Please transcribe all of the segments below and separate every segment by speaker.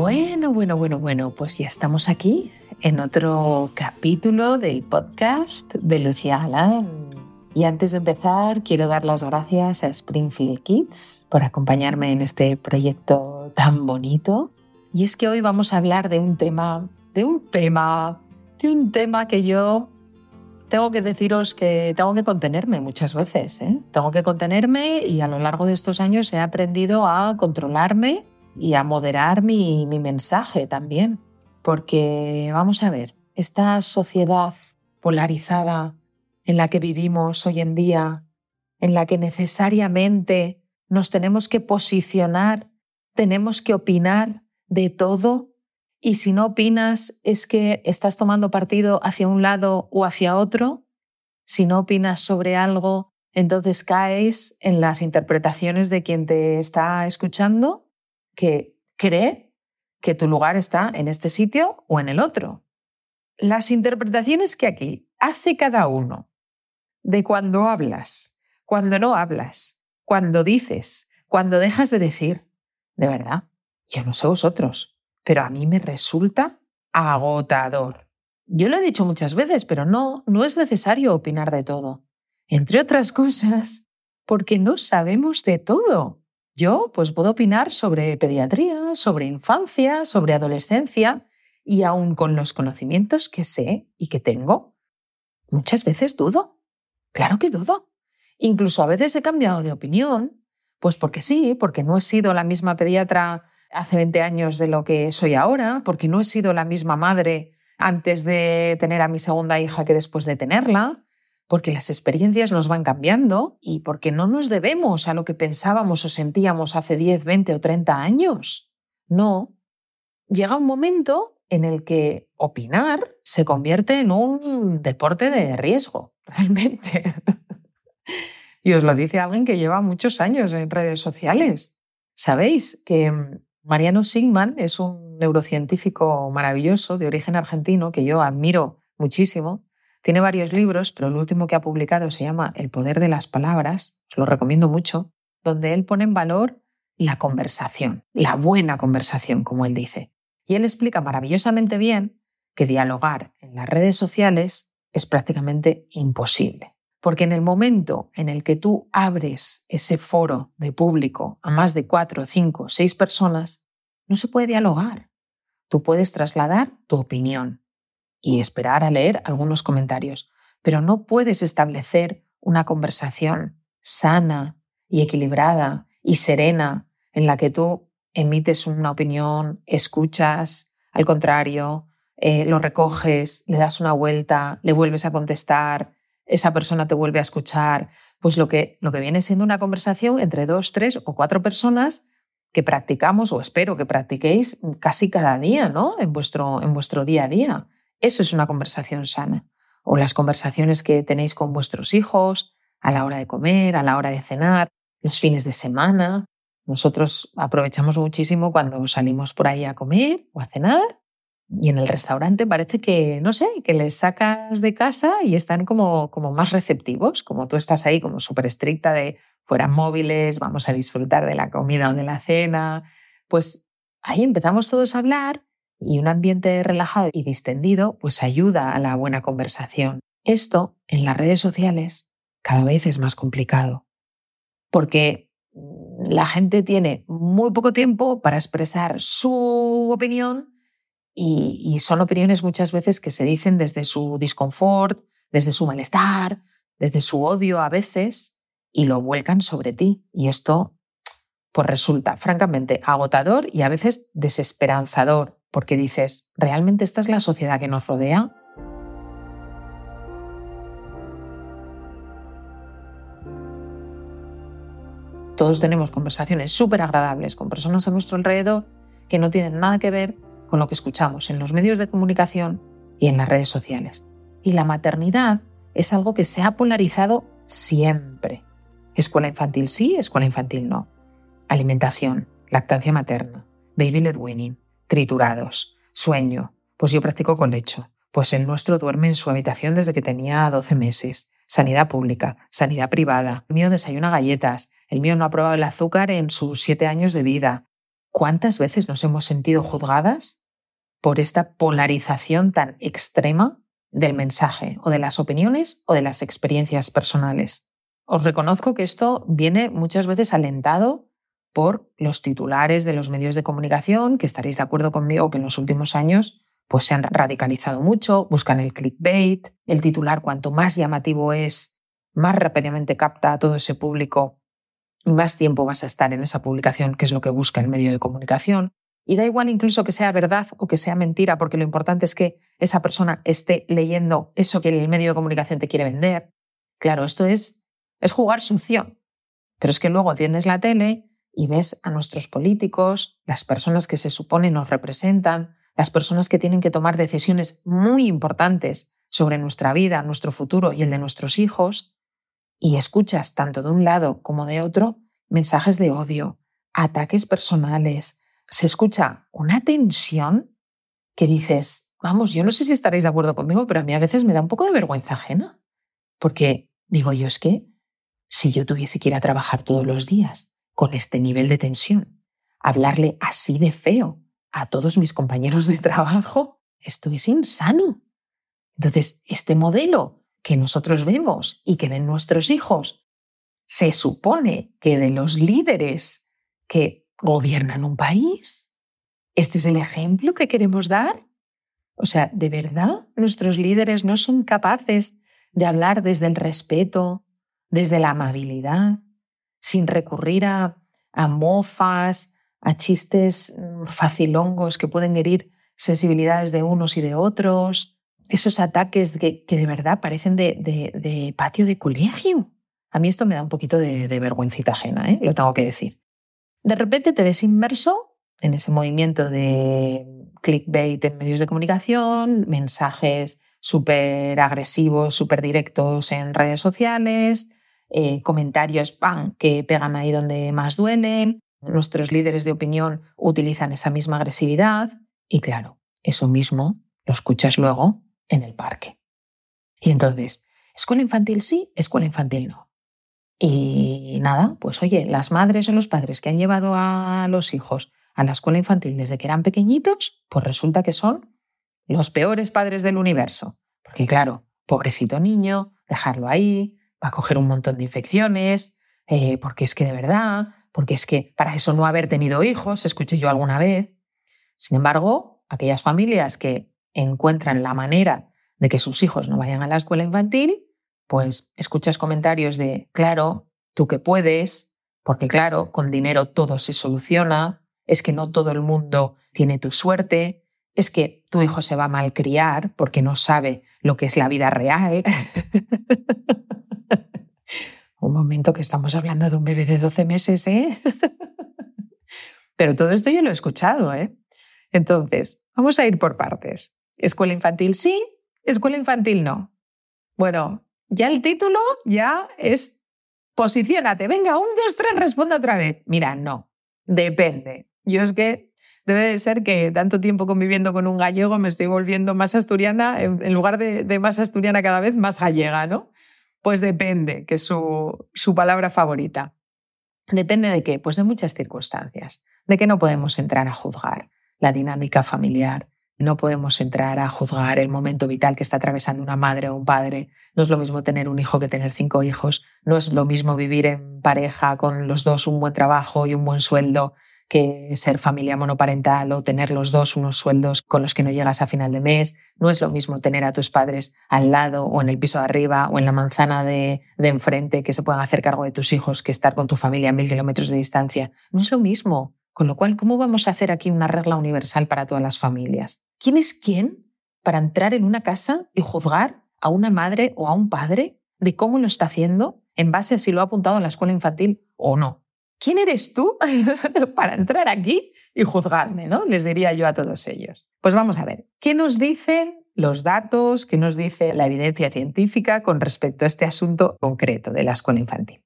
Speaker 1: Bueno, bueno, bueno, bueno, pues ya estamos aquí en otro capítulo del podcast de Lucía Galán. Y antes de empezar, quiero dar las gracias a Springfield Kids por acompañarme en este proyecto tan bonito. Y es que hoy vamos a hablar de un tema, de un tema, de un tema que yo tengo que deciros que tengo que contenerme muchas veces. ¿eh? Tengo que contenerme y a lo largo de estos años he aprendido a controlarme y a moderar mi, mi mensaje también. Porque vamos a ver, esta sociedad polarizada en la que vivimos hoy en día, en la que necesariamente nos tenemos que posicionar, tenemos que opinar de todo, y si no opinas es que estás tomando partido hacia un lado o hacia otro, si no opinas sobre algo, entonces caes en las interpretaciones de quien te está escuchando, que cree que tu lugar está en este sitio o en el otro. Las interpretaciones que aquí hace cada uno de cuando hablas, cuando no hablas, cuando dices, cuando dejas de decir, de verdad, yo no sé vosotros, pero a mí me resulta agotador. Yo lo he dicho muchas veces, pero no, no es necesario opinar de todo. Entre otras cosas, porque no sabemos de todo. Yo, pues puedo opinar sobre pediatría, sobre infancia, sobre adolescencia, y aún con los conocimientos que sé y que tengo, muchas veces dudo. Claro que dudo. Incluso a veces he cambiado de opinión, pues porque sí, porque no he sido la misma pediatra hace 20 años de lo que soy ahora, porque no he sido la misma madre antes de tener a mi segunda hija que después de tenerla, porque las experiencias nos van cambiando y porque no nos debemos a lo que pensábamos o sentíamos hace 10, 20 o 30 años. No. Llega un momento en el que opinar se convierte en un deporte de riesgo, realmente. y os lo dice alguien que lleva muchos años en redes sociales. Sabéis que mm, Mariano Sigman es un neurocientífico maravilloso de origen argentino que yo admiro muchísimo. Tiene varios libros, pero el último que ha publicado se llama El poder de las palabras, os lo recomiendo mucho, donde él pone en valor la conversación, la buena conversación, como él dice. Y él explica maravillosamente bien que dialogar en las redes sociales es prácticamente imposible. Porque en el momento en el que tú abres ese foro de público a más de cuatro, cinco, seis personas, no se puede dialogar. Tú puedes trasladar tu opinión y esperar a leer algunos comentarios, pero no puedes establecer una conversación sana y equilibrada y serena en la que tú emites una opinión, escuchas, al contrario, eh, lo recoges, le das una vuelta, le vuelves a contestar, esa persona te vuelve a escuchar, pues lo que, lo que viene siendo una conversación entre dos, tres o cuatro personas que practicamos o espero que practiquéis casi cada día, ¿no? En vuestro, en vuestro día a día. Eso es una conversación sana. O las conversaciones que tenéis con vuestros hijos a la hora de comer, a la hora de cenar, los fines de semana. Nosotros aprovechamos muchísimo cuando salimos por ahí a comer o a cenar y en el restaurante parece que, no sé, que les sacas de casa y están como, como más receptivos, como tú estás ahí como súper estricta de fueran móviles, vamos a disfrutar de la comida o de la cena. Pues ahí empezamos todos a hablar y un ambiente relajado y distendido pues ayuda a la buena conversación. Esto en las redes sociales cada vez es más complicado porque la gente tiene muy poco tiempo para expresar su opinión y, son opiniones muchas veces que se dicen desde su disconfort, desde su malestar, desde su odio a veces, y lo vuelcan sobre ti. Y esto pues resulta francamente agotador y a veces desesperanzador, porque dices, ¿realmente esta es la sociedad que nos rodea? Todos tenemos conversaciones súper agradables con personas a nuestro alrededor que no tienen nada que ver con lo que escuchamos en los medios de comunicación y en las redes sociales. Y la maternidad es algo que se ha polarizado siempre. Escuela infantil sí, escuela infantil no. Alimentación, lactancia materna, baby led weaning, triturados, sueño. Pues yo practico con lecho. Pues el nuestro duerme en su habitación desde que tenía 12 meses. Sanidad pública, sanidad privada. El mío desayuna galletas. El mío no ha probado el azúcar en sus siete años de vida. ¿cuántas veces nos hemos sentido juzgadas por esta polarización tan extrema del mensaje o de las opiniones o de las experiencias personales? Os reconozco que esto viene muchas veces alentado por los titulares de los medios de comunicación, que estaréis de acuerdo conmigo que en los últimos años pues se han radicalizado mucho, buscan el clickbait, el titular cuanto más llamativo es, más rápidamente capta a todo ese público y más tiempo vas a estar en esa publicación, que es lo que busca el medio de comunicación. Y da igual incluso que sea verdad o que sea mentira, porque lo importante es que esa persona esté leyendo eso que el medio de comunicación te quiere vender. Claro, esto es, es jugar sucio. Pero es que luego atiendes la tele y ves a nuestros políticos, las personas que se supone nos representan, las personas que tienen que tomar decisiones muy importantes sobre nuestra vida, nuestro futuro y el de nuestros hijos, y escuchas tanto de un lado como de otro mensajes de odio, ataques personales, se escucha una tensión que dices, vamos, yo no sé si estaréis de acuerdo conmigo, pero a mí a veces me da un poco de vergüenza ajena, porque digo yo es que si yo tuviese que ir a trabajar todos los días con este nivel de tensión, hablarle así de feo a todos mis compañeros de trabajo, esto es insano. Entonces, este modelo que nosotros vemos y que ven nuestros hijos, se supone que de los líderes que gobiernan un país, este es el ejemplo que queremos dar. O sea, ¿de verdad nuestros líderes no son capaces de hablar desde el respeto, desde la amabilidad, sin recurrir a, mofas, a chistes mm, facilongos que pueden herir sensibilidades de unos y de otros, esos ataques que, de verdad parecen de, patio de colegio. A mí esto me da un poquito de, vergüencita ajena, ¿eh? lo tengo que decir. De repente te ves inmerso en ese movimiento de clickbait en medios de comunicación, mensajes súper agresivos, súper directos en redes sociales, eh, comentarios ¡pam! que pegan ahí donde más duelen. Nuestros líderes de opinión utilizan esa misma agresividad y claro, eso mismo lo escuchas luego en el parque. Y entonces, escuela infantil sí, escuela infantil no. Y nada, pues oye, las madres o los padres que han llevado a los hijos a la escuela infantil desde que eran pequeñitos, pues resulta que son los peores padres del universo. Porque claro, pobrecito niño, dejarlo ahí, va a coger un montón de infecciones, eh, porque es que de verdad, porque es que para eso no haber tenido hijos, escuché yo alguna vez. Sin embargo, aquellas familias que encuentran la manera de que sus hijos no vayan a la escuela infantil, pues escuchas comentarios de, claro, tú que puedes, porque claro, con dinero todo se soluciona, es que no todo el mundo tiene tu suerte, es que tu hijo se va a malcriar porque no sabe lo que es la vida real. Un momento que estamos hablando de un bebé de 12 meses, ¿eh? Pero todo esto yo lo he escuchado, ¿eh? Entonces, vamos a ir por partes. Escuela infantil sí, escuela infantil no. Bueno, ya el título ya es posiciónate. Venga, un, dos, tres, responda otra vez. Mira, no, depende. Yo es que debe de ser que tanto tiempo conviviendo con un gallego me estoy volviendo más asturiana, en lugar de, de más asturiana cada vez, más gallega, ¿no? Pues depende, que es su, su palabra favorita. Depende de qué, pues de muchas circunstancias, de que no podemos entrar a juzgar la dinámica familiar, no podemos entrar a juzgar el momento vital que está atravesando una madre o un padre. No es lo mismo tener un hijo que tener cinco hijos. No es lo mismo vivir en pareja con los dos un buen trabajo y un buen sueldo que ser familia monoparental o tener los dos unos sueldos con los que no llegas a final de mes. No es lo mismo tener a tus padres al lado o en el piso de arriba o en la manzana de, enfrente que se puedan hacer cargo de tus hijos que estar con tu familia a mil kilómetros de distancia. No es lo mismo. Con lo cual, ¿cómo vamos a hacer aquí una regla universal para todas las familias? ¿Quién es quién para entrar en una casa y juzgar a una madre o a un padre de cómo lo está haciendo en base a si lo ha apuntado en la escuela infantil o no? ¿Quién eres tú para entrar aquí y juzgarme? ¿no? Les diría yo a todos ellos. Pues vamos a ver, ¿qué nos dicen los datos, qué nos dice la evidencia científica con respecto a este asunto concreto de la escuela infantil?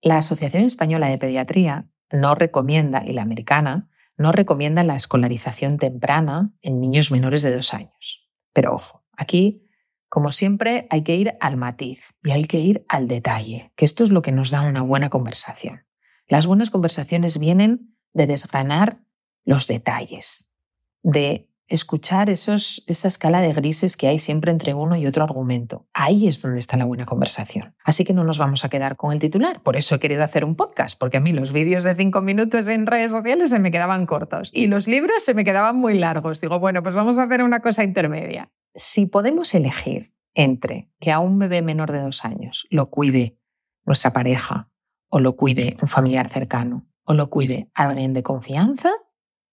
Speaker 1: La Asociación Española de Pediatría no recomienda, y la americana, no recomienda la escolarización temprana en niños menores de dos años. Pero ojo, aquí, como siempre, hay que ir al matiz y hay que ir al detalle, que esto es lo que nos da una buena conversación. Las buenas conversaciones vienen de desgranar los detalles, de escuchar esa escala de grises que hay siempre entre uno y otro argumento. Ahí es donde está la buena conversación. Así que no nos vamos a quedar con el titular. Por eso he querido hacer un podcast, porque a mí los vídeos de cinco minutos en redes sociales se me quedaban cortos y los libros se me quedaban muy largos. Digo, bueno, pues vamos a hacer una cosa intermedia. Si podemos elegir entre que a un bebé menor de dos años lo cuide nuestra pareja o lo cuide un familiar cercano o lo cuide alguien de confianza,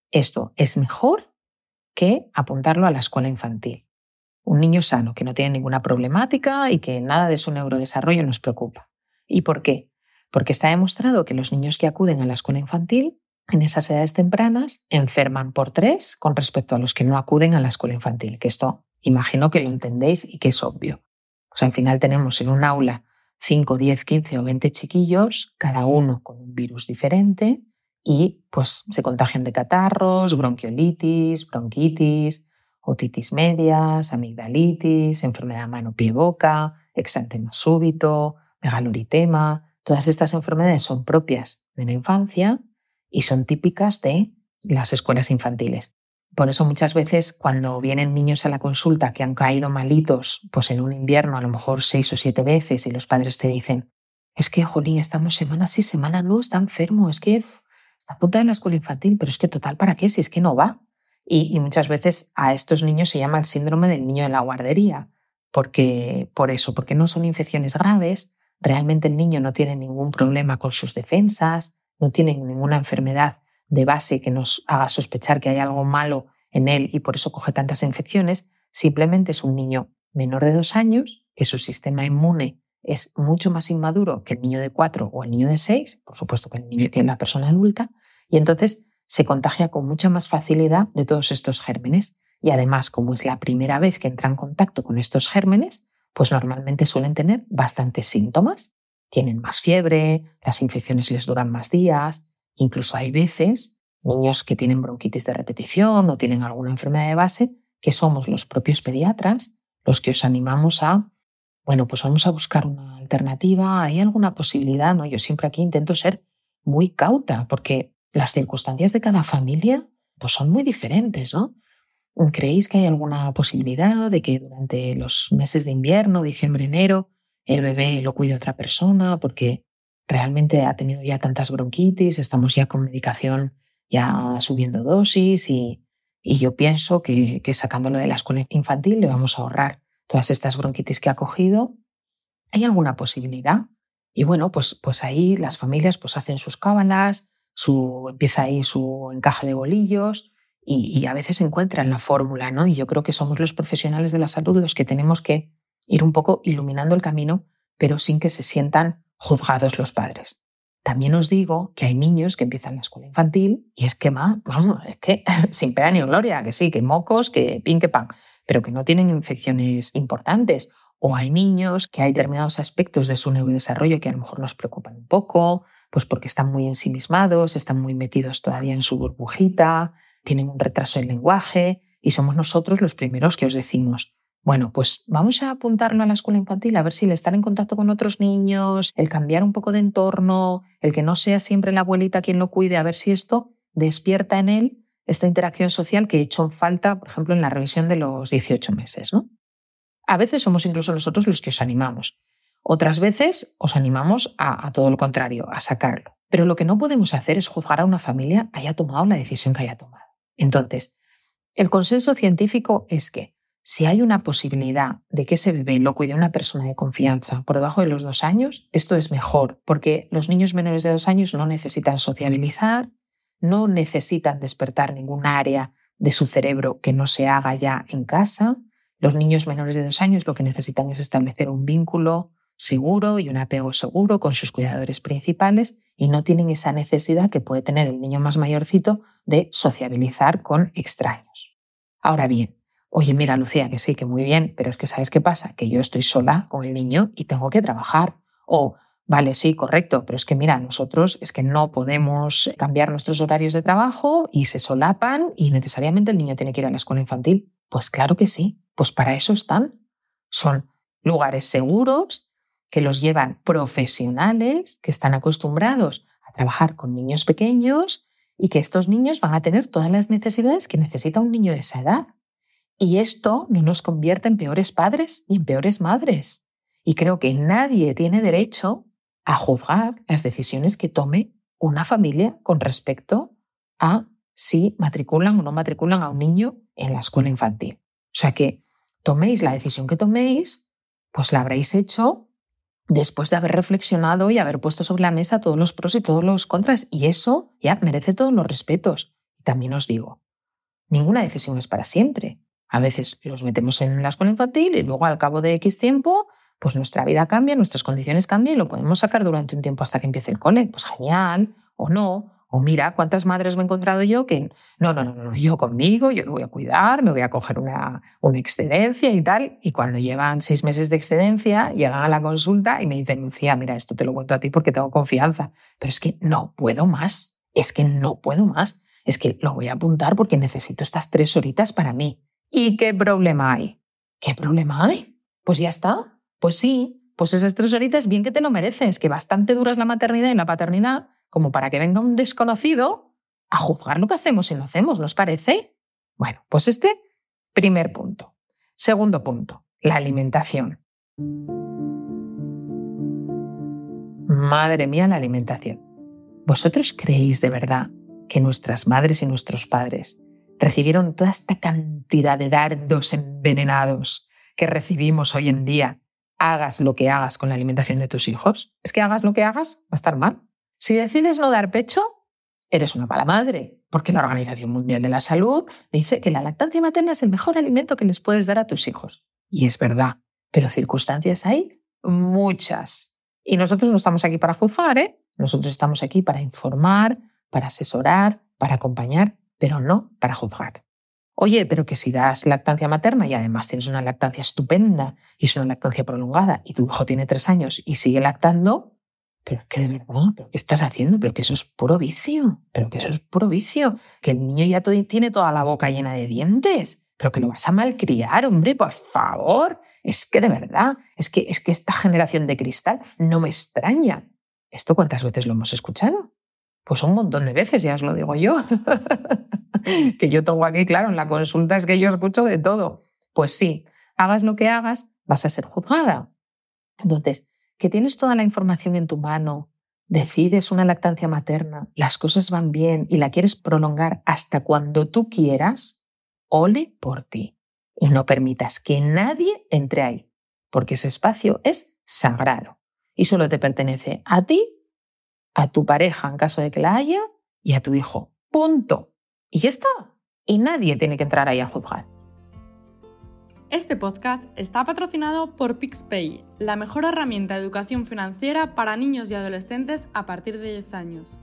Speaker 1: esto es mejor que apuntarlo a la escuela infantil. Un niño sano que no tiene ninguna problemática y que nada de su neurodesarrollo nos preocupa. ¿Y por qué? Porque está demostrado que los niños que acuden a la escuela infantil en esas edades tempranas enferman por tres con respecto a los que no acuden a la escuela infantil, que esto imagino que lo entendéis y que es obvio. O sea, al final tenemos en un aula 5, 10, 15 o 20 chiquillos, cada uno con un virus diferente, y pues se contagian de catarros, bronquiolitis, bronquitis, otitis medias, amigdalitis, enfermedad mano-pie-boca, exantema súbito, megaloritema. Todas estas enfermedades son propias de la infancia y son típicas de las escuelas infantiles. Por eso muchas veces cuando vienen niños a la consulta que han caído malitos, pues en un invierno a lo mejor seis o siete veces y los padres te dicen, es que, jolín, estamos semana sí, semana no, está enfermo, es que está apuntado en la escuela infantil, pero es que total, ¿para qué? Si es que no va. Y, muchas veces a estos niños se llama el síndrome del niño de la guardería, porque, por eso, porque no son infecciones graves, realmente el niño no tiene ningún problema con sus defensas, no tiene ninguna enfermedad de base que nos haga sospechar que hay algo malo en él y por eso coge tantas infecciones, simplemente es un niño menor de dos años, que su sistema inmune es mucho más inmaduro que el niño de cuatro o el niño de seis, por supuesto que el niño tiene la persona adulta, y entonces se contagia con mucha más facilidad de todos estos gérmenes. Y además, como es la primera vez que entra en contacto con estos gérmenes, pues normalmente suelen tener bastantes síntomas. Tienen más fiebre, las infecciones les duran más días, incluso hay veces niños que tienen bronquitis de repetición o tienen alguna enfermedad de base, que somos los propios pediatras los que os animamos a bueno, pues vamos a buscar una alternativa, ¿hay alguna posibilidad? ¿no? Yo siempre aquí intento ser muy cauta porque las circunstancias de cada familia pues son muy diferentes, ¿no? ¿Creéis que hay alguna posibilidad de que durante los meses de invierno, diciembre, enero, el bebé lo cuide otra persona porque realmente ha tenido ya tantas bronquitis, estamos ya con medicación ya subiendo dosis y, yo pienso que, que sacándolo de la escuela infantil le vamos a ahorrar todas estas bronquitis que ha cogido, ¿hay alguna posibilidad? Y bueno, pues, pues ahí las familias pues hacen sus cábalas, su, empieza ahí su encaje de bolillos y, a veces encuentran la fórmula, ¿no? Y yo creo que somos los profesionales de la salud los que tenemos que ir un poco iluminando el camino, pero sin que se sientan juzgados los padres. También os digo que hay niños que empiezan la escuela infantil y es que, vamos, es que sin pena ni gloria, que sí, que mocos, que pin, que pan pero que no tienen infecciones importantes. O hay niños que hay determinados aspectos de su neurodesarrollo que a lo mejor nos preocupan un poco, pues porque están muy ensimismados, están muy metidos todavía en su burbujita, tienen un retraso en lenguaje y somos nosotros los primeros que os decimos, bueno, pues vamos a apuntarlo a la escuela infantil, a ver si el estar en contacto con otros niños, el cambiar un poco de entorno, el que no sea siempre la abuelita quien lo cuide, a ver si esto despierta en él esta interacción social que he hecho falta, por ejemplo, en la revisión de los 18 meses. ¿no? A veces somos incluso nosotros los que os animamos. Otras veces os animamos a, a, todo lo contrario, a sacarlo. Pero lo que no podemos hacer es juzgar a una familia haya tomado la decisión que haya tomado. Entonces, el consenso científico es que si hay una posibilidad de que ese bebé lo cuide una persona de confianza por debajo de los dos años, esto es mejor, porque los niños menores de dos años no necesitan sociabilizar, no necesitan despertar ningún área de su cerebro que no se haga ya en casa. Los niños menores de dos años lo que necesitan es establecer un vínculo seguro y un apego seguro con sus cuidadores principales y no tienen esa necesidad que puede tener el niño más mayorcito de sociabilizar con extraños. Ahora bien, oye, mira Lucía, que sí, que muy bien, pero es que ¿sabes qué pasa? Que yo estoy sola con el niño y tengo que trabajar. O Vale, sí, correcto, pero es que mira, nosotros es que no podemos cambiar nuestros horarios de trabajo y se solapan y necesariamente el niño tiene que ir a la escuela infantil. Pues claro que sí, pues para eso están. Son lugares seguros que los llevan profesionales que están acostumbrados a trabajar con niños pequeños y que estos niños van a tener todas las necesidades que necesita un niño de esa edad. Y esto no nos convierte en peores padres y en peores madres. Y creo que nadie tiene derecho a juzgar las decisiones que tome una familia con respecto a si matriculan o no matriculan a un niño en la escuela infantil. O sea que toméis la decisión que toméis, pues la habréis hecho después de haber reflexionado y haber puesto sobre la mesa todos los pros y todos los contras. Y eso ya merece todos los respetos. También os digo, ninguna decisión es para siempre. A veces los metemos en la escuela infantil y luego al cabo de X tiempo, pues nuestra vida cambia, nuestras condiciones cambian y lo podemos sacar durante un tiempo hasta que empiece el cole. Pues genial, o no. O mira, cuántas madres he encontrado yo que no, no, no, no, yo conmigo, yo me voy a cuidar, me voy a coger una, una excedencia y tal. Y cuando llevan seis meses de excedencia, llegan a la consulta y me dicen, Lucía, mira, esto te lo cuento a ti porque tengo confianza. Pero es que no puedo más, es que no puedo más. Es que lo voy a apuntar porque necesito estas tres horitas para mí. ¿Y qué problema hay? ¿Qué problema hay? Pues ya está. Pues sí, pues esas tres horitas bien que te lo mereces, que bastante dura es la maternidad y la paternidad como para que venga un desconocido a juzgar lo que hacemos y no hacemos, ¿nos parece? Bueno, pues este primer punto. Segundo punto, la alimentación. Madre mía, la alimentación. ¿Vosotros creéis de verdad que nuestras madres y nuestros padres recibieron toda esta cantidad de dardos envenenados que recibimos hoy en día, hagas lo que hagas con la alimentación de tus hijos? Es que hagas lo que hagas, va a estar mal. Si decides no dar pecho, eres una mala madre, porque la Organización Mundial de la Salud dice que la lactancia materna es el mejor alimento que les puedes dar a tus hijos. Y es verdad, pero circunstancias hay muchas. Y nosotros no estamos aquí para juzgar, ¿eh? Nosotros estamos aquí para informar, para asesorar, para acompañar, pero no para juzgar. Oye, pero que si das lactancia materna y además tienes una lactancia estupenda y es una lactancia prolongada y tu hijo tiene tres años y sigue lactando, pero que de verdad, ¿pero qué estás haciendo? Pero que eso es puro vicio, pero que eso es puro vicio, que el niño ya tiene toda la boca llena de dientes, pero que lo vas a malcriar, hombre, por favor. Es que de verdad, es que, es que esta generación de cristal no me extraña. ¿Esto cuántas veces lo hemos escuchado? Pues un montón de veces, ya os lo digo yo. que yo tengo aquí, claro, en la consulta es que yo escucho de todo. Pues sí, hagas lo que hagas, vas a ser juzgada. Entonces, que tienes toda la información en tu mano, decides una lactancia materna, las cosas van bien y la quieres prolongar hasta cuando tú quieras, ole por ti. Y no permitas que nadie entre ahí, porque ese espacio es sagrado y solo te pertenece a ti, a tu pareja en caso de que la haya y a tu hijo. Punto. Y ya está. Y nadie tiene que entrar ahí a juzgar.
Speaker 2: Este podcast está patrocinado por PixPay, la mejor herramienta de educación financiera para niños y adolescentes a partir de 10 años.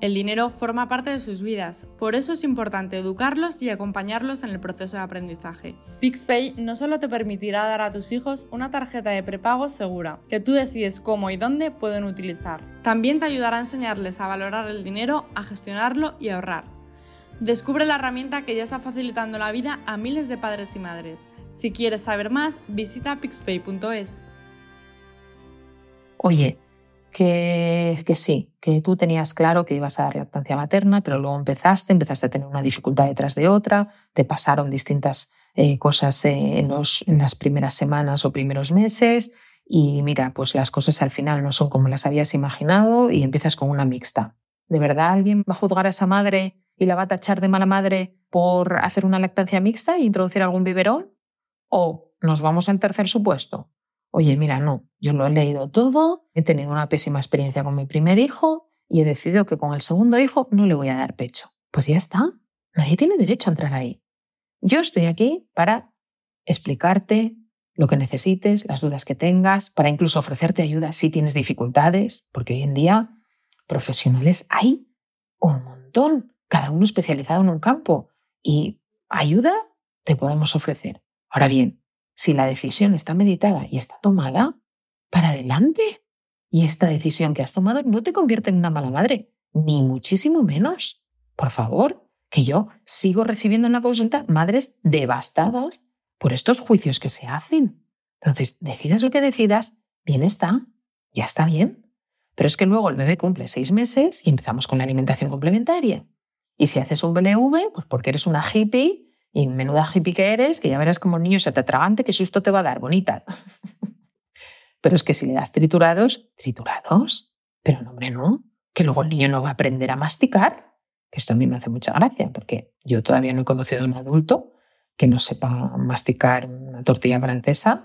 Speaker 2: El dinero forma parte de sus vidas, por eso es importante educarlos y acompañarlos en el proceso de aprendizaje. PixPay no solo te permitirá dar a tus hijos una tarjeta de prepago segura, que tú decides cómo y dónde pueden utilizar. También te ayudará a enseñarles a valorar el dinero, a gestionarlo y ahorrar. Descubre la herramienta que ya está facilitando la vida a miles de padres y madres. Si quieres saber más, visita pixpay.es.
Speaker 1: Oye, que, sí, que tú tenías claro que ibas a dar lactancia materna, pero luego empezaste, empezaste a tener una dificultad detrás de otra, te pasaron distintas eh, cosas en, los, en las primeras semanas o primeros meses y mira, pues las cosas al final no son como las habías imaginado y empiezas con una mixta. ¿De verdad alguien va a juzgar a esa madre y la va a tachar de mala madre por hacer una lactancia mixta e introducir algún biberón? O nos vamos al tercer supuesto. Oye, mira, no, yo lo he leído todo, he tenido una pésima experiencia con mi primer hijo y he decidido que con el segundo hijo no le voy a dar pecho. Pues ya está, nadie tiene derecho a entrar ahí. Yo estoy aquí para explicarte lo que necesites, las dudas que tengas, para incluso ofrecerte ayuda si tienes dificultades, porque hoy en día profesionales hay un montón, cada uno especializado en un campo y ayuda te podemos ofrecer. Ahora bien, si la decisión está meditada y está tomada, para adelante. Y esta decisión que has tomado no te convierte en una mala madre, ni muchísimo menos. Por favor, que yo sigo recibiendo en la consulta madres devastadas por estos juicios que se hacen. Entonces, decidas lo que decidas, bien está, ya está bien. Pero es que luego el bebé cumple seis meses y empezamos con la alimentación complementaria. Y si haces un BLV, pues porque eres una hippie y menuda hippie que eres, que ya verás como el niño se te atragante, que susto te va a dar, bonita. Pero es que si le das triturados, triturados. Pero no, hombre, no. Que luego el niño no va a aprender a masticar. Que esto a mí me hace mucha gracia, porque yo todavía no he conocido a un adulto que no sepa masticar una tortilla francesa.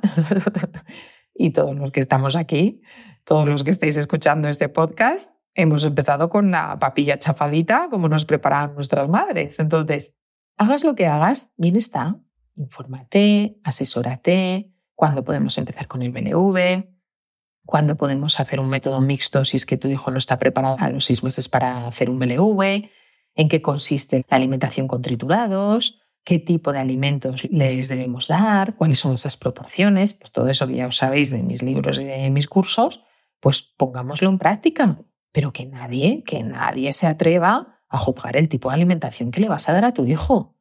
Speaker 1: y todos los que estamos aquí, todos los que estáis escuchando este podcast, hemos empezado con la papilla chafadita como nos preparaban nuestras madres. Entonces, hagas lo que hagas, bien está. Infórmate, asesórate, cuándo podemos empezar con el BNV, cuándo podemos hacer un método mixto si es que tu hijo no está preparado a los seis meses para hacer un BLV, en qué consiste la alimentación con triturados, qué tipo de alimentos les debemos dar, cuáles son esas proporciones, pues todo eso que ya os sabéis de mis libros y de mis cursos, pues pongámoslo en práctica pero que nadie, que nadie se atreva a juzgar el tipo de alimentación que le vas a dar a tu hijo.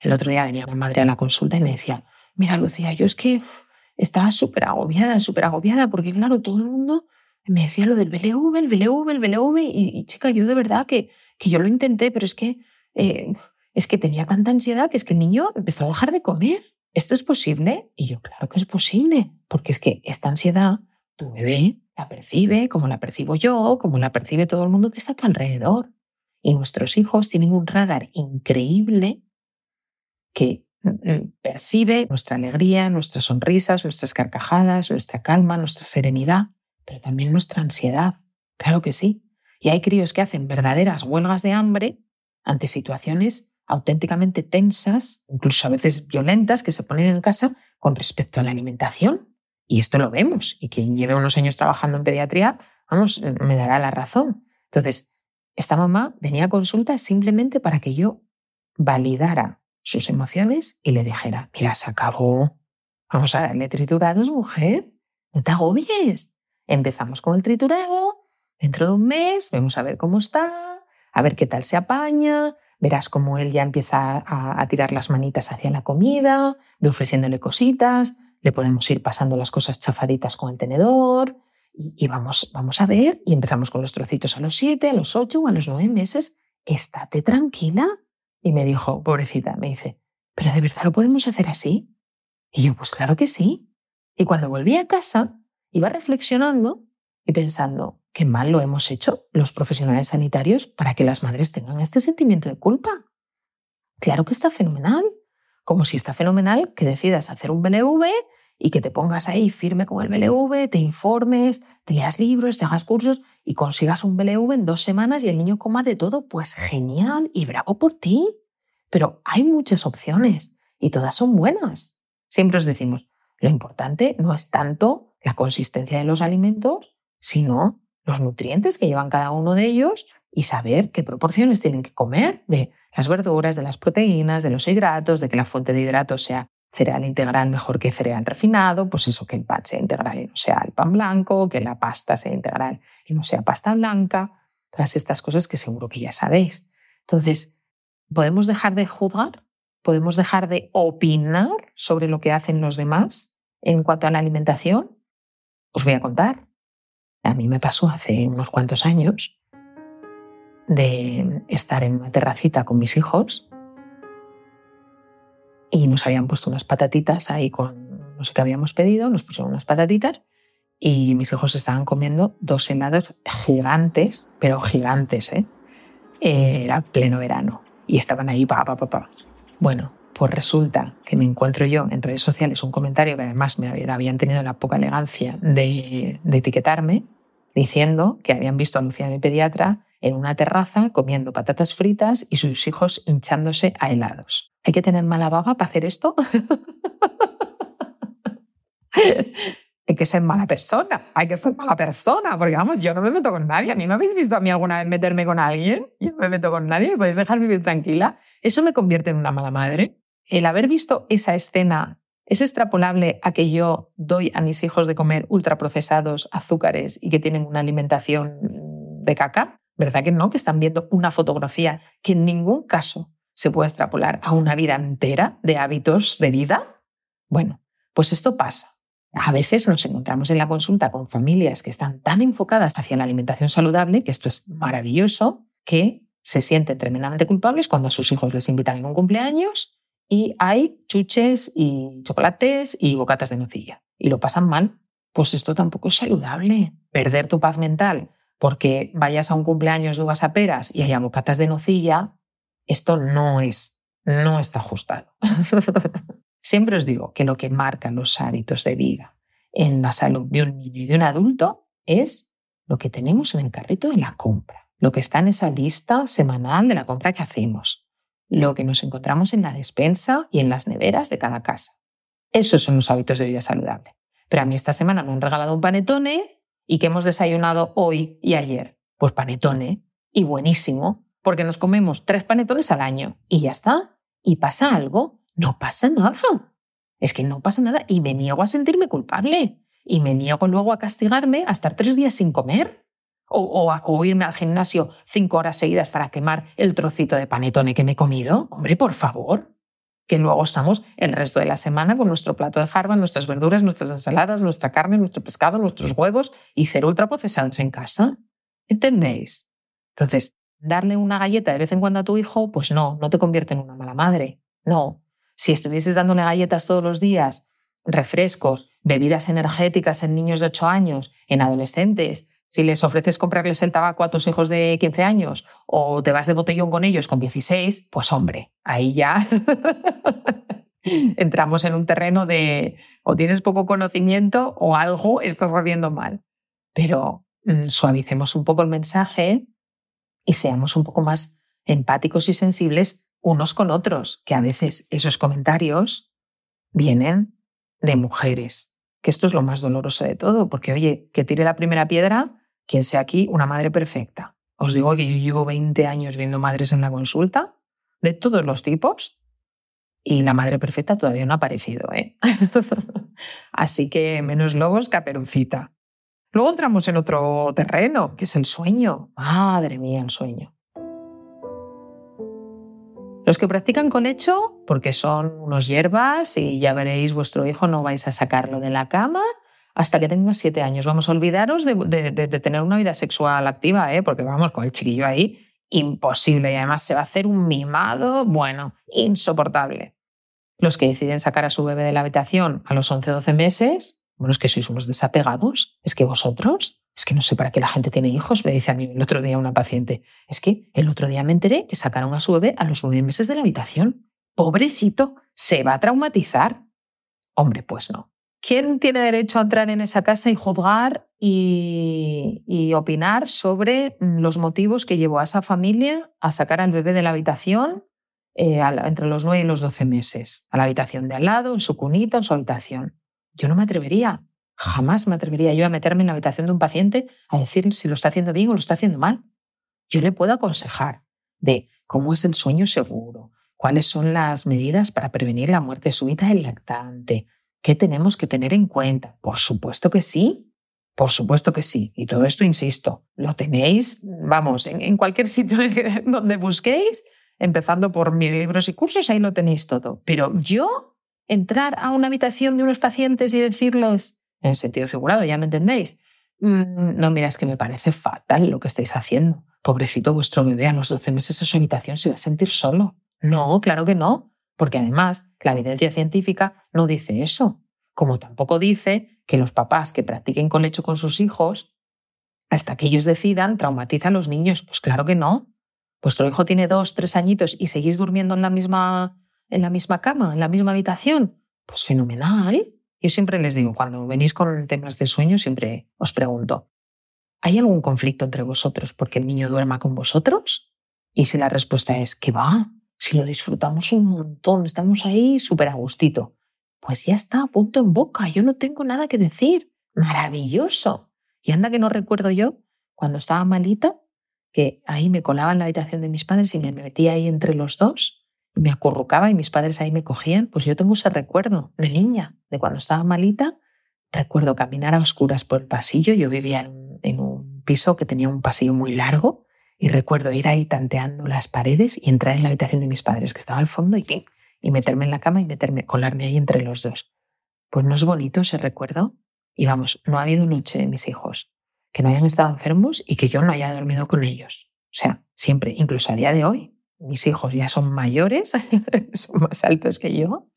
Speaker 1: El otro día venía una madre a la consulta y me decía, mira Lucía, yo es que estaba súper agobiada, súper agobiada, porque claro, todo el mundo me decía lo del BLV, el BLV, el BLV, y, chica, yo de verdad que, que yo lo intenté, pero es que, eh, es que tenía tanta ansiedad que es que el niño empezó a dejar de comer. ¿Esto es posible? Y yo, claro que es posible, porque es que esta ansiedad, tu bebé la percibe como la percibo yo, como la percibe todo el mundo que está a tu alrededor. Y nuestros hijos tienen un radar increíble que mm, mm, percibe nuestra alegría, nuestras sonrisas, nuestras carcajadas, nuestra calma, nuestra serenidad, pero también nuestra ansiedad. Claro que sí. Y hay críos que hacen verdaderas huelgas de hambre ante situaciones auténticamente tensas, incluso a veces violentas, que se ponen en casa con respecto a la alimentación y esto lo vemos. Y quien lleve unos años trabajando en pediatría, vamos, me dará la razón. Entonces, esta mamá venía a consulta simplemente para que yo validara sus emociones y le dijera, mira, se acabó. Vamos a darle triturados, mujer. No te agobies. Empezamos con el triturado. Dentro de un mes vemos a ver cómo está, a ver qué tal se apaña. Verás cómo él ya empieza a, a tirar las manitas hacia la comida, ve ofreciéndole cositas, le podemos ir pasando las cosas chafaditas con el tenedor y, vamos, vamos a ver y empezamos con los trocitos a los siete, a los ocho o a los nueve meses. Estate tranquila. Y me dijo, pobrecita, me dice, ¿pero de verdad lo podemos hacer así? Y yo, pues claro que sí. Y cuando volví a casa, iba reflexionando y pensando, qué mal lo hemos hecho los profesionales sanitarios para que las madres tengan este sentimiento de culpa. Claro que está fenomenal como si está fenomenal que decidas hacer un BLV y que te pongas ahí firme con el BLV, te informes, te leas libros, te hagas cursos y consigas un BLV en dos semanas y el niño coma de todo, pues genial y bravo por ti. Pero hay muchas opciones y todas son buenas. Siempre os decimos, lo importante no es tanto la consistencia de los alimentos, sino los nutrientes que llevan cada uno de ellos y saber qué proporciones tienen que comer de las verduras, de las proteínas, de los hidratos, de que la fuente de hidratos sea cereal integral mejor que cereal refinado, pues eso, que el pan sea integral y no sea el pan blanco, que la pasta sea integral y no sea pasta blanca, todas estas cosas que seguro que ya sabéis. Entonces, ¿podemos dejar de juzgar? ¿Podemos dejar de opinar sobre lo que hacen los demás en cuanto a la alimentación? Os voy a contar. A mí me pasó hace unos cuantos años de estar en una terracita con mis hijos y nos habían puesto unas patatitas ahí con no sé qué habíamos pedido, nos pusieron unas patatitas y mis hijos estaban comiendo dos helados gigantes, pero gigantes, ¿eh? Era pleno verano y estaban ahí, pa, pa, pa, pa. Bueno, pues resulta que me encuentro yo en redes sociales un comentario que además me habían tenido la poca elegancia de, de etiquetarme, diciendo que habían visto a Lucía, mi pediatra, en una terraza comiendo patatas fritas y sus hijos hinchándose a helados. ¿Hay que tener mala baba para hacer esto? hay que ser mala persona, hay que ser mala persona, porque vamos, yo no me meto con nadie. A mí me habéis visto a mí alguna vez meterme con alguien, yo no me meto con nadie, me podéis dejar vivir tranquila. Eso me convierte en una mala madre. El haber visto esa escena es extrapolable a que yo doy a mis hijos de comer ultraprocesados, azúcares y que tienen una alimentación de caca. ¿Verdad que no? Que están viendo una fotografía que en ningún caso se puede extrapolar a una vida entera de hábitos de vida. Bueno, pues esto pasa. A veces nos encontramos en la consulta con familias que están tan enfocadas hacia la alimentación saludable, que esto es maravilloso, que se sienten tremendamente culpables cuando a sus hijos les invitan en un cumpleaños y hay chuches y chocolates y bocatas de nocilla y lo pasan mal. Pues esto tampoco es saludable. Perder tu paz mental porque vayas a un cumpleaños de uvas a peras y haya bocatas de nocilla, esto no es, no está ajustado. Siempre os digo que lo que marca los hábitos de vida en la salud de un niño y de un adulto es lo que tenemos en el carrito de la compra, lo que está en esa lista semanal de la compra que hacemos, lo que nos encontramos en la despensa y en las neveras de cada casa. Esos son los hábitos de vida saludable. Pero a mí esta semana me han regalado un panetone ¿Y qué hemos desayunado hoy y ayer? Pues panetone. Y buenísimo, porque nos comemos tres panetones al año y ya está. ¿Y pasa algo? No pasa nada. Es que no pasa nada y me niego a sentirme culpable. Y me niego luego a castigarme a estar tres días sin comer. O, o, irme al gimnasio cinco horas seguidas para quemar el trocito de panetone que me he comido. Hombre, por favor que luego estamos el resto de la semana con nuestro plato de jarba, nuestras verduras, nuestras ensaladas, nuestra carne, nuestro pescado, nuestros huevos y ser ultraprocesados en casa. ¿Entendéis? Entonces, darle una galleta de vez en cuando a tu hijo, pues no, no te convierte en una mala madre. No. Si estuvieses dándole galletas todos los días, refrescos, bebidas energéticas en niños de 8 años, en adolescentes, si les ofreces comprarles el tabaco a tus hijos de 15 años o te vas de botellón con ellos con 16, pues hombre, ahí ya entramos en un terreno de o tienes poco conocimiento o algo estás haciendo mal. Pero mm, suavicemos un poco el mensaje y seamos un poco más empáticos y sensibles unos con otros, que a veces esos comentarios vienen de mujeres, que esto es lo más doloroso de todo, porque oye, que tire la primera piedra quien sea aquí una madre perfecta. Os digo que yo llevo 20 años viendo madres en la consulta, de todos los tipos, y la madre perfecta todavía no ha aparecido. ¿eh? Así que menos lobos caperucita. Luego entramos en otro terreno, que es el sueño. Madre mía, el sueño. Los que practican con hecho, porque son unos hierbas y ya veréis, vuestro hijo no vais a sacarlo de la cama hasta que tenga siete años. Vamos a olvidaros de, tener una vida sexual activa, ¿eh? porque vamos, con el chiquillo ahí, imposible. Y además se va a hacer un mimado, bueno, insoportable. Los que deciden sacar a su bebé de la habitación a los 11-12 meses, bueno, es que sois unos desapegados. Es que vosotros, es que no sé para qué la gente tiene hijos, me dice a mí el otro día una paciente. Es que el otro día me enteré que sacaron a su bebé a los nueve meses de la habitación. Pobrecito, se va a traumatizar. Hombre, pues no. ¿Quién tiene derecho a entrar en esa casa y juzgar y, opinar sobre los motivos que llevó a esa familia a sacar al bebé de la habitación eh, entre los 9 y los 12 meses? A la habitación de al lado, en su cunita, en su habitación. Yo no me atrevería, jamás me atrevería yo a meterme en la habitación de un paciente a decir si lo está haciendo bien o lo está haciendo mal. Yo le puedo aconsejar de cómo es el sueño seguro, cuáles son las medidas para prevenir la muerte súbita del lactante, ¿Qué tenemos que tener en cuenta? Por supuesto que sí, por supuesto que sí. Y todo esto, insisto, lo tenéis, vamos, en, cualquier sitio donde busquéis, empezando por mis libros y cursos, ahí lo tenéis todo. Pero yo, entrar a una habitación de unos pacientes y decirles, en sentido figurado, ya me entendéis, mm, no, mira, es que me parece fatal lo que estáis haciendo. Pobrecito vuestro bebé a los 12 meses en su habitación se va a sentir solo. No, claro que no. Porque además, la evidencia científica no dice eso, como tampoco dice que los papás que practiquen con lecho con sus hijos, hasta que ellos decidan, traumatizan a los niños. Pues claro que no. Vuestro hijo tiene dos, tres añitos y seguís durmiendo en la misma, en la misma cama, en la misma habitación. Pues fenomenal. Yo siempre les digo, cuando venís con temas de sueño, siempre os pregunto, ¿hay algún conflicto entre vosotros porque el niño duerma con vosotros? Y si la respuesta es que va, si lo disfrutamos un montón, estamos ahí súper a gustito, pues ya está, punto en boca, yo no tengo nada que decir. Maravilloso. Y anda que no recuerdo yo, cuando estaba malita, que ahí me colaba en la habitación de mis padres y me metía ahí entre los dos me acurrucaba y mis padres ahí me cogían, pues yo tengo ese recuerdo de niña, de cuando estaba malita. Recuerdo caminar a oscuras por el pasillo. Yo vivía en, un piso que tenía un pasillo muy largo y recuerdo ir ahí tanteando las paredes y entrar en la habitación de mis padres, que estaba al fondo, y, y meterme en la cama y meterme, colarme ahí entre los dos. Pues no es bonito ese recuerdo. Y vamos, no ha habido noche de mis hijos que no hayan estado enfermos y que yo no haya dormido con ellos. O sea, siempre, incluso a día de hoy, mis hijos ya son mayores, son más altos que yo,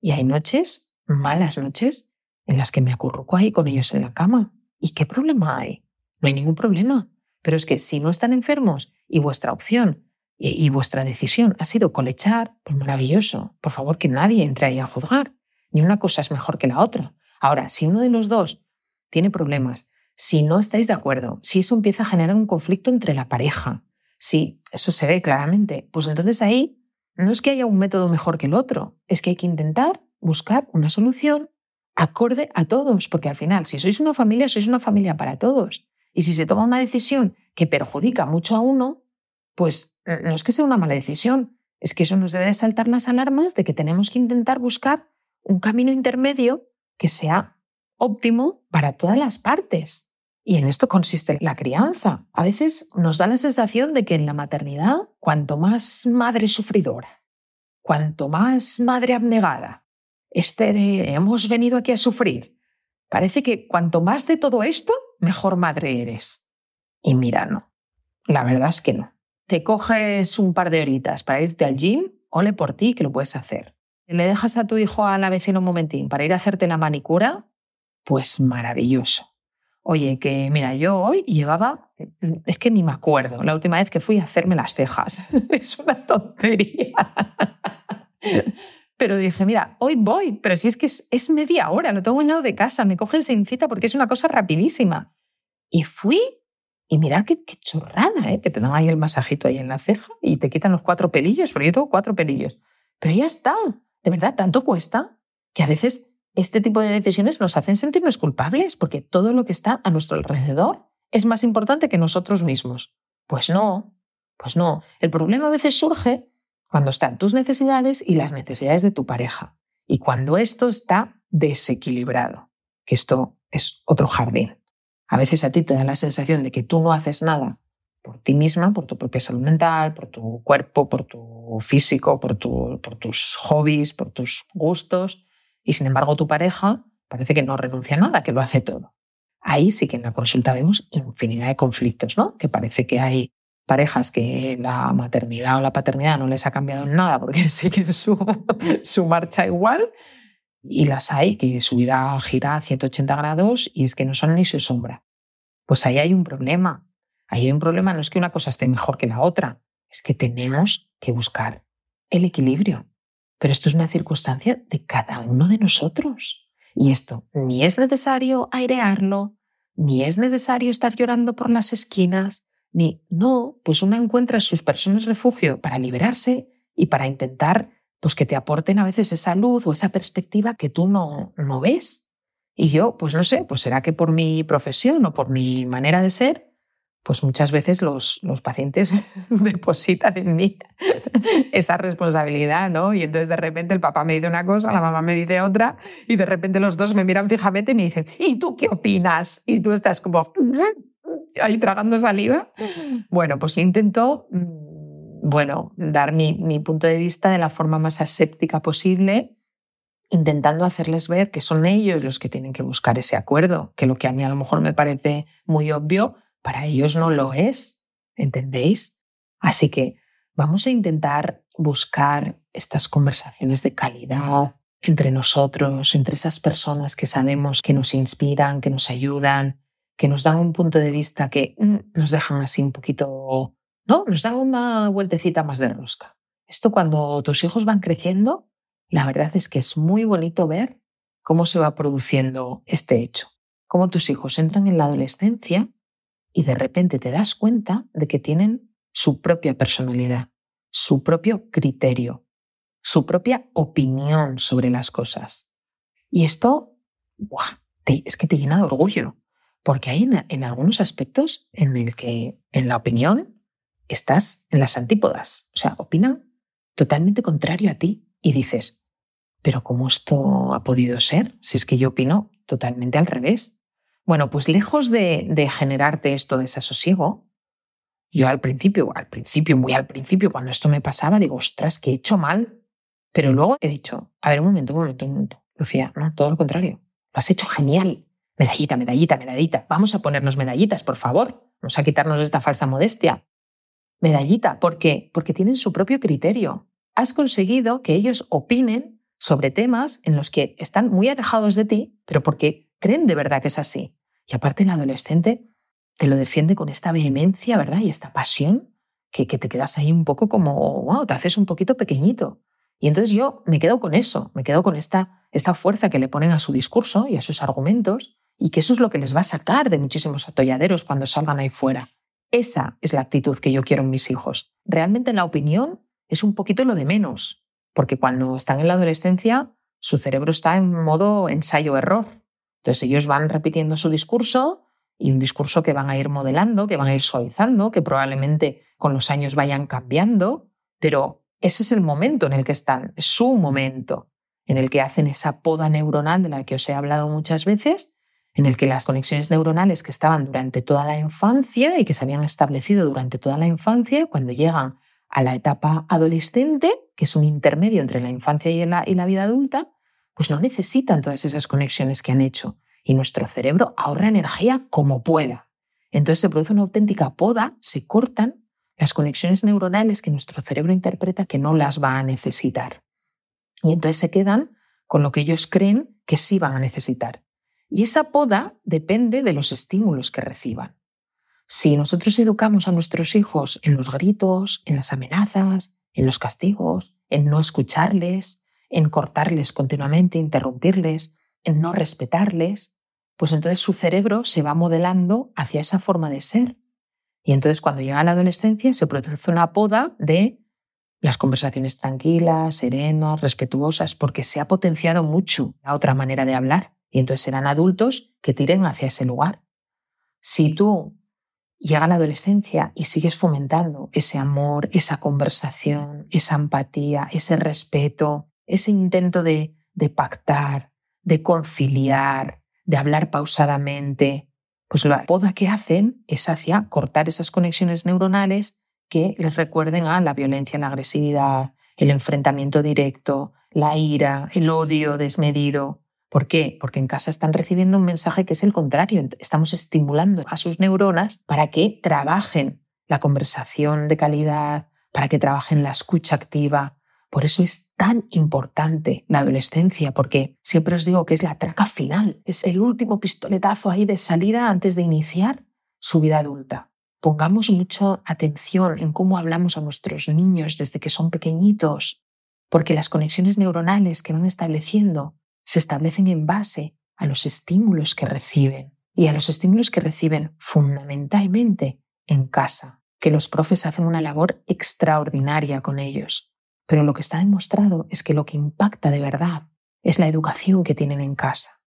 Speaker 1: y hay noches, malas noches, en las que me acurruco ahí con ellos en la cama. ¿Y qué problema hay? No hay ningún problema. Pero es que si no están enfermos y vuestra opción y, vuestra decisión ha sido colechar, pues maravilloso. Por favor, que nadie entre ahí a juzgar. Ni una cosa es mejor que la otra. Ahora, si uno de los dos tiene problemas, si no estáis de acuerdo, si eso empieza a generar un conflicto entre la pareja, si eso se ve claramente, pues entonces ahí no es que haya un método mejor que el otro, es que hay que intentar buscar una solución acorde a todos, porque al final, si sois una familia, sois una familia para todos. Y si se toma una decisión que perjudica mucho a uno, pues eh, no es que sea una mala decisión, es que eso nos debe de saltar las alarmas de que tenemos que intentar buscar un camino intermedio que sea óptimo para todas las partes. Y en esto consiste la crianza. A veces nos da la sensación de que en la maternidad, cuanto más madre sufridora, cuanto más madre abnegada, este de hemos venido aquí a sufrir, parece que cuanto más de todo esto, mejor madre eres. Y mira, no. La verdad es que no te coges un par de horitas para irte al gym, ole por ti que lo puedes hacer. Le dejas a tu hijo a la vecina un momentín para ir a hacerte la manicura, pues maravilloso. Oye, que mira, yo hoy llevaba, es que ni me acuerdo, la última vez que fui a hacerme las cejas. es una tontería. pero dije, mira, hoy voy, pero si es que es, media hora, lo tengo en lado de casa, me cogen sin cita porque es una cosa rapidísima. Y fui y mira qué, chorrada, ¿eh? que te dan ahí el masajito ahí en la ceja y te quitan los cuatro pelillos, porque yo tengo cuatro pelillos. Pero ya está, de verdad, tanto cuesta que a veces este tipo de decisiones nos hacen sentirnos culpables porque todo lo que está a nuestro alrededor es más importante que nosotros mismos. Pues no, pues no. El problema a veces surge cuando están tus necesidades y las necesidades de tu pareja. Y cuando esto está desequilibrado, que esto es otro jardín. A veces a ti te da la sensación de que tú no haces nada por ti misma, por tu propia salud mental, por tu cuerpo, por tu físico, por, por tus hobbies, por tus gustos, y sin embargo tu pareja parece que no renuncia a nada, que lo hace todo. Ahí sí que en la consulta vemos infinidad de conflictos, ¿no? Que parece que hay parejas que la maternidad o la paternidad no les ha cambiado en nada porque siguen su, su marcha igual y las hay que su vida gira a 180 grados y es que no son ni su sombra. Pues ahí hay un problema. Ahí hay un problema, no es que una cosa esté mejor que la otra, es que tenemos que buscar el equilibrio. Pero esto es una circunstancia de cada uno de nosotros. Y esto ni es necesario airearlo, ni es necesario estar llorando por las esquinas, ni no, pues uno encuentra sus personas refugio para liberarse y para intentar pues que te aporten a veces esa luz o esa perspectiva que tú no, no ves. Y yo, pues no sé, pues será que por mi profesión o por mi manera de ser, pues muchas veces los, los pacientes depositan en mí esa responsabilidad, ¿no? Y entonces de repente el papá me dice una cosa, la mamá me dice otra, y de repente los dos me miran fijamente y me dicen, ¿y tú qué opinas? Y tú estás como ahí tragando saliva. Bueno, pues intento mm, bueno, dar mi, punto de vista de la forma más aséptica posible, intentando hacerles ver que son ellos los que tienen que buscar ese acuerdo, que lo que a mí a lo mejor me parece muy obvio, para ellos no lo es, ¿entendéis? Así que vamos a intentar buscar estas conversaciones de calidad entre nosotros, entre esas personas que sabemos que nos inspiran, que nos ayudan, que nos dan un punto de vista que mm, nos dejan así un poquito ¿no? Nos dan una vueltecita más de rosca. Esto cuando tus hijos van creciendo, la verdad es que es muy bonito ver cómo se va produciendo este hecho. Cómo tus hijos entran en la adolescencia y de repente te das cuenta de que tienen su propia personalidad, su propio criterio, su propia opinión sobre las cosas. Y esto, es que te llena de orgullo, porque hay en, algunos aspectos en el que en la opinión estás en las antípodas. O sea, opinan totalmente contrario a ti y dices, pero ¿cómo esto ha podido ser? Si es que yo opino totalmente al revés. Bueno, pues lejos de, generarte esto de desasosiego, yo al principio, al principio, muy al principio, cuando esto me pasaba, digo, ostras, que he hecho mal. Pero luego he dicho, a ver, un momento, un momento, un momento. Lucía, no, todo lo contrario. Lo has hecho genial. Medallita, medallita, medallita. Vamos a ponernos medallitas, por favor. Vamos a quitarnos esta falsa modestia. Medallita, ¿por qué? Porque tienen su propio criterio. Has conseguido que ellos opinen sobre temas en los que están muy alejados de ti, pero porque creen de verdad que es así. Y aparte el adolescente te lo defiende con esta vehemencia, ¿verdad? Y esta pasión que, que te quedas ahí un poco como, wow, te haces un poquito pequeñito. Y entonces yo me quedo con eso, me quedo con esta, esta fuerza que le ponen a su discurso y a sus argumentos y que eso es lo que les va a sacar de muchísimos atolladeros cuando salgan ahí fuera. Esa es la actitud que yo quiero en mis hijos. Realmente la opinión es un poquito lo de menos, porque cuando están en la adolescencia su cerebro está en modo ensayo-error. Entonces ellos van repitiendo su discurso y un discurso que van a ir modelando, que van a ir suavizando, que probablemente con los años vayan cambiando, pero ese es el momento en el que están, es su momento en el que hacen esa poda neuronal de la que os he hablado muchas veces, en el que las conexiones neuronales que estaban durante toda la infancia y que se habían establecido durante toda la infancia, cuando llegan a la etapa adolescente, que es un intermedio entre la infancia y la, y la vida adulta, pues no necesitan todas esas conexiones que han hecho. Y nuestro cerebro ahorra energía como pueda. Entonces se produce una auténtica poda, se cortan las conexiones neuronales que nuestro cerebro interpreta que no las va a necesitar. Y entonces se quedan con lo que ellos creen que sí van a necesitar. Y esa poda depende de los estímulos que reciban. Si nosotros educamos a nuestros hijos en los gritos, en las amenazas, en los castigos, en no escucharles, en cortarles continuamente, interrumpirles, en no respetarles, pues entonces su cerebro se va modelando hacia esa forma de ser y entonces cuando llega la adolescencia se produce una poda de las conversaciones tranquilas, serenas, respetuosas, porque se ha potenciado mucho la otra manera de hablar. Y entonces serán adultos que tiren hacia ese lugar. Si tú llega la adolescencia y sigues fomentando ese amor, esa conversación, esa empatía, ese respeto, ese intento de, de pactar, de conciliar, de hablar pausadamente, pues la poda que hacen es hacia cortar esas conexiones neuronales que les recuerden a la violencia, la agresividad, el enfrentamiento directo, la ira, el odio desmedido. ¿Por qué? Porque en casa están recibiendo un mensaje que es el contrario. Estamos estimulando a sus neuronas para que trabajen la conversación de calidad, para que trabajen la escucha activa, por eso es tan importante la adolescencia, porque siempre os digo que es la traca final, es el último pistoletazo ahí de salida antes de iniciar su vida adulta. Pongamos mucha atención en cómo hablamos a nuestros niños desde que son pequeñitos, porque las conexiones neuronales que van estableciendo se establecen en base a los estímulos que reciben y a los estímulos que reciben fundamentalmente en casa, que los profes hacen una labor extraordinaria con ellos. Pero lo que está demostrado es que lo que impacta de verdad es la educación que tienen en casa.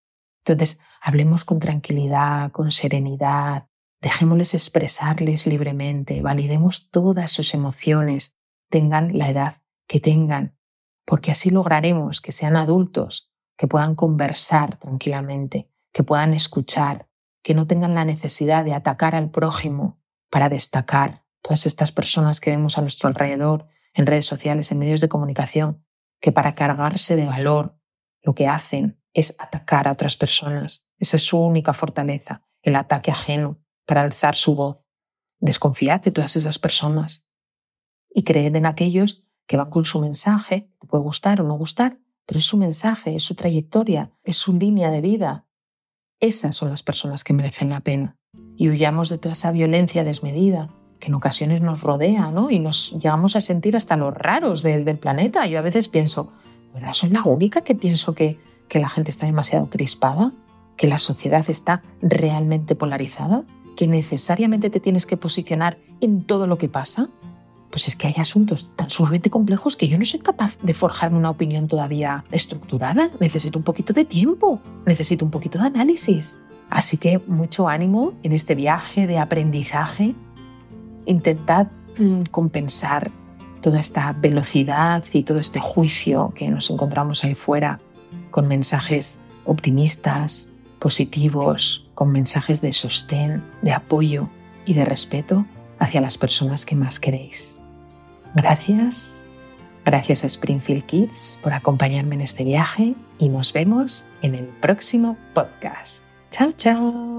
Speaker 1: Entonces, hablemos con tranquilidad, con serenidad, dejémosles expresarles libremente, validemos todas sus emociones, tengan la edad que tengan, porque así lograremos que sean adultos, que puedan conversar tranquilamente, que puedan escuchar, que no tengan la necesidad de atacar al prójimo para destacar. Todas estas personas que vemos a nuestro alrededor en redes sociales, en medios de comunicación, que para cargarse de valor lo que hacen es atacar a otras personas. Esa es su única fortaleza, el ataque ajeno para alzar su voz. Desconfiad de todas esas personas y creed en aquellos que van con su mensaje, te puede gustar o no gustar, pero es su mensaje, es su trayectoria, es su línea de vida. Esas son las personas que merecen la pena. Y huyamos de toda esa violencia desmedida, que en ocasiones nos rodea, ¿no? Y nos llegamos a sentir hasta los raros del, planeta. Yo a veces pienso, ¿verdad? ¿Soy la única que pienso que, que la gente está demasiado crispada? ¿Que la sociedad está realmente polarizada? ¿Que necesariamente te tienes que posicionar en todo lo que pasa? Pues es que hay asuntos tan sumamente complejos que yo no soy capaz de forjarme una opinión todavía estructurada. Necesito un poquito de tiempo, necesito un poquito de análisis. Así que mucho ánimo en este viaje de aprendizaje intentad mm, compensar toda esta velocidad y todo este juicio que nos encontramos ahí fuera con mensajes optimistas, positivos, con mensajes de sostén, de apoyo y de respeto hacia las personas que más queréis. Gracias, Gracias a Springfield Kids por acompañarme en este viaje y nos vemos en el próximo podcast. Chao, chao.